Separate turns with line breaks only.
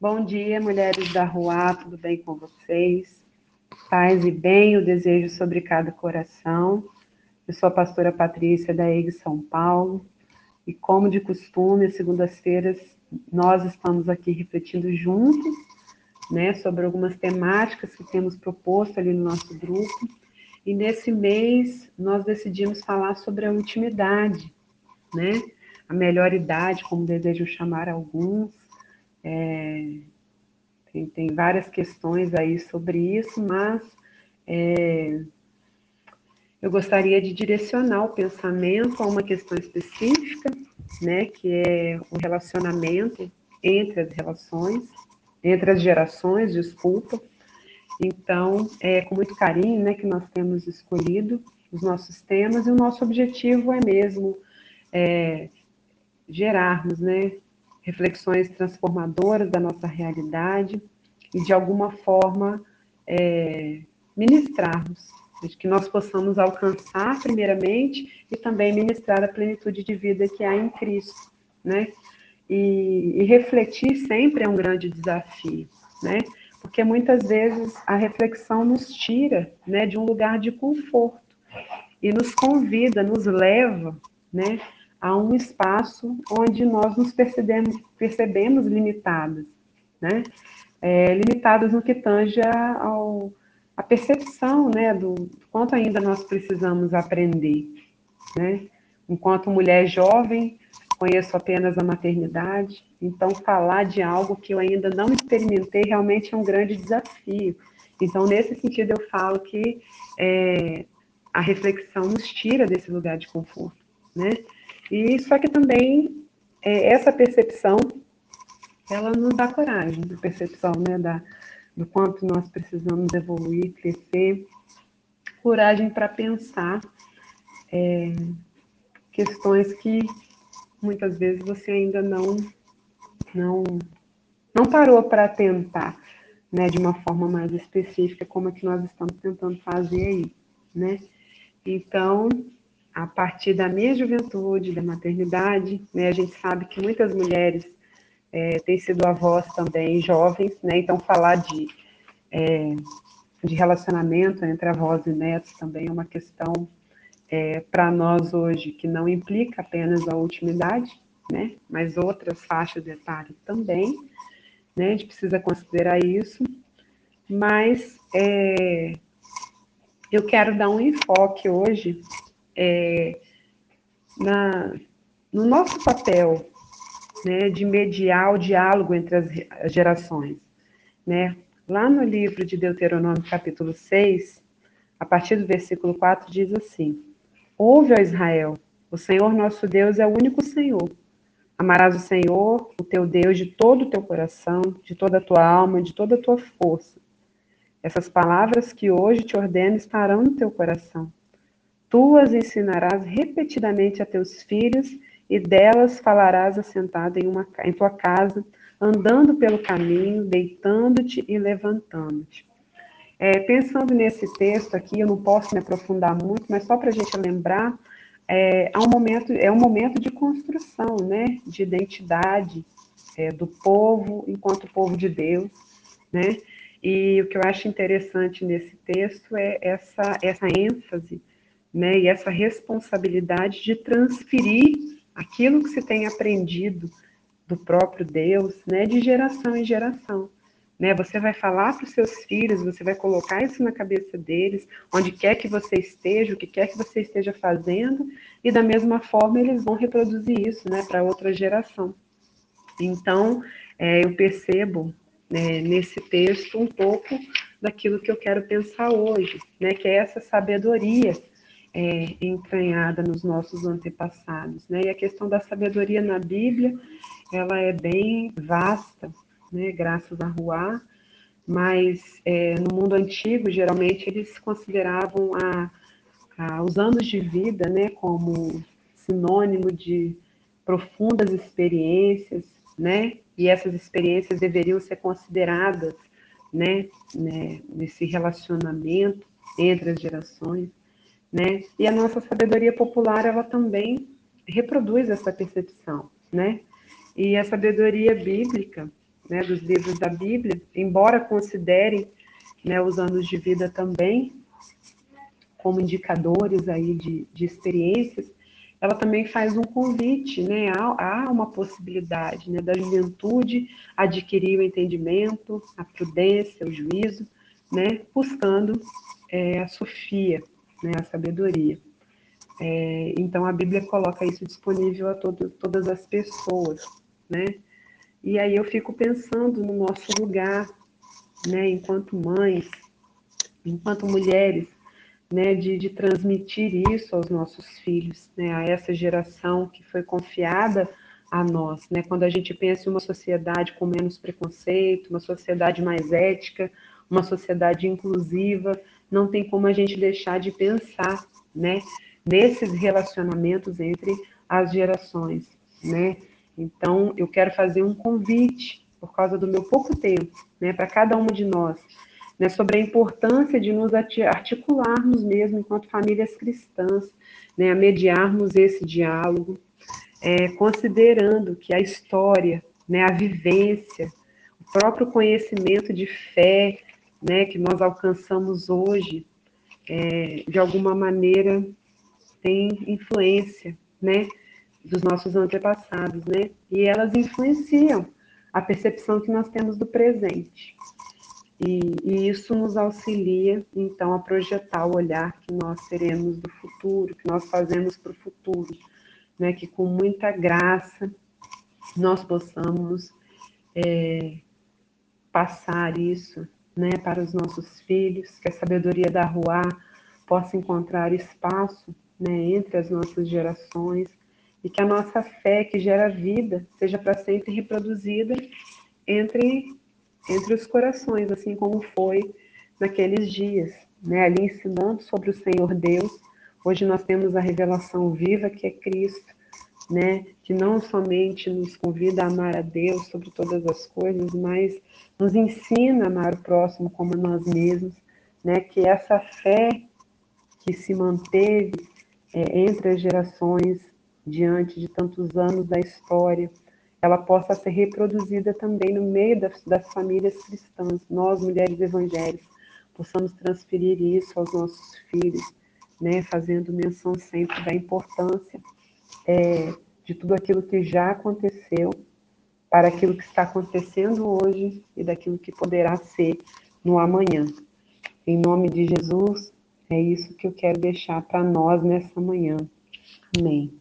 Bom dia, mulheres da rua, tudo bem com vocês? Paz e bem, o desejo sobre cada coração. Eu sou a pastora Patrícia da EG São Paulo e, como de costume, às segundas-feiras nós estamos aqui refletindo juntos, né, sobre algumas temáticas que temos proposto ali no nosso grupo. E nesse mês nós decidimos falar sobre a intimidade, né? A melhor idade, como desejam chamar alguns, é, tem, tem, várias questões aí sobre isso, mas é, eu gostaria de direcionar o pensamento a uma questão específica, né, que é o relacionamento entre as relações, entre as gerações, desculpa. Então, é com muito carinho, né, que nós temos escolhido os nossos temas e o nosso objetivo é mesmo é, gerarmos, né, reflexões transformadoras da nossa realidade e, de alguma forma, é, ministrarmos, que nós possamos alcançar, primeiramente, e também ministrar a plenitude de vida que há em Cristo, né? E, e refletir sempre é um grande desafio, né? Porque muitas vezes a reflexão nos tira, né, de um lugar de conforto e nos convida, nos leva, né, a um espaço onde nós nos percebemos, percebemos limitadas, né? É, limitadas no que tange ao, a percepção, né, do quanto ainda nós precisamos aprender, né? Enquanto mulher jovem, conheço apenas a maternidade, então falar de algo que eu ainda não experimentei realmente é um grande desafio. Então, nesse sentido, eu falo que é, a reflexão nos tira desse lugar de conforto, né? E só que também é, essa percepção, ela nos dá coragem, a percepção, né, da, do quanto nós precisamos evoluir, crescer, coragem para pensar é, questões que muitas vezes você ainda não não não parou para tentar, né, de uma forma mais específica, como é que nós estamos tentando fazer aí, né? Então, a partir da minha juventude, da maternidade, né, a gente sabe que muitas mulheres é, têm sido avós também, jovens, né, então falar de, é, de relacionamento entre avós e netos também é uma questão é, para nós hoje que não implica apenas a intimidade, né, mas outras faixas de etário também, né, a gente precisa considerar isso, mas é, eu quero dar um enfoque hoje é, na, no nosso papel né, de mediar o diálogo entre as gerações. Né? Lá no livro de Deuteronômio, capítulo 6, a partir do versículo 4, diz assim: Ouve, ó Israel, o Senhor nosso Deus é o único Senhor. Amarás o Senhor, o teu Deus, de todo o teu coração, de toda a tua alma, de toda a tua força. Essas palavras que hoje te ordeno estarão no teu coração. Tu as ensinarás repetidamente a teus filhos, e delas falarás assentada em, uma, em tua casa, andando pelo caminho, deitando-te e levantando-te. É, pensando nesse texto aqui, eu não posso me aprofundar muito, mas só para a gente lembrar, é, um momento, é um momento de construção, né, de identidade é, do povo enquanto povo de Deus, né, e o que eu acho interessante nesse texto é essa, essa ênfase né, e essa responsabilidade de transferir aquilo que se tem aprendido do próprio Deus, né, de geração em geração. Né, você vai falar para os seus filhos, você vai colocar isso na cabeça deles, onde quer que você esteja, o que quer que você esteja fazendo, e da mesma forma eles vão reproduzir isso né, para outra geração. Então, é, eu percebo né, nesse texto um pouco daquilo que eu quero pensar hoje, né, que é essa sabedoria é, entranhada nos nossos antepassados. Né? E a questão da sabedoria na Bíblia, ela é bem vasta, né? graças a Ruá, mas é, no mundo antigo, geralmente, eles consideravam a, a, os anos de vida né, como sinônimo de profundas experiências, né? E essas experiências deveriam ser consideradas, né, né nesse relacionamento entre as gerações né? E a nossa sabedoria popular, ela também reproduz essa percepção, né? E a sabedoria bíblica, né, dos livros da Bíblia, embora considerem né, os anos de vida também como indicadores aí de, de experiências, ela também faz um convite, né? Há, há, uma possibilidade né, da juventude adquirir o entendimento, a prudência, o juízo, né? Buscando é, a sofia, né, a sabedoria. É, então a Bíblia coloca isso disponível a todo, todas as pessoas, né? E aí eu fico pensando no nosso lugar, né, enquanto mães, enquanto mulheres, né, de, de transmitir isso aos nossos filhos, né, a essa geração que foi confiada a nós, né, quando a gente pensa em uma sociedade com menos preconceito, uma sociedade mais ética, uma sociedade inclusiva, não tem como a gente deixar de pensar, né, nesses relacionamentos entre as gerações, né? Então, eu quero fazer um convite, por causa do meu pouco tempo, né, para cada uma de nós, né, sobre a importância de nos articularmos mesmo enquanto famílias cristãs, né, mediarmos esse diálogo, é, considerando que a história, né, a vivência, o próprio conhecimento de fé, né, que nós alcançamos hoje, é, de alguma maneira tem influência, né, dos nossos antepassados, né, e elas influenciam a percepção que nós temos do presente. E, e, isso nos auxilia, então, a projetar o olhar que nós teremos do futuro, que nós fazemos para o futuro, né? Que com muita graça nós possamos é, passar isso, né? Para os nossos filhos, que a sabedoria da rua possa encontrar espaço, né? Entre as nossas gerações e que a nossa fé que gera vida seja para sempre reproduzida entre entre os corações, assim como foi naqueles dias, né? Ali ensinando sobre o Senhor Deus. Hoje nós temos a revelação viva que é Cristo, né? Que não somente nos convida a amar a Deus sobre todas as coisas, mas nos ensina a amar o próximo como nós mesmos, né? Que essa fé que se manteve é, entre as gerações diante de tantos anos da história, ela possa ser reproduzida também no meio das, das famílias cristãs. Nós, mulheres evangélicas, possamos transferir isso aos nossos filhos, né, fazendo menção sempre da importância é, de tudo aquilo que já aconteceu para aquilo que está acontecendo hoje e daquilo que poderá ser no amanhã. Em nome de Jesus, é isso que eu quero deixar para nós nessa manhã. Amém.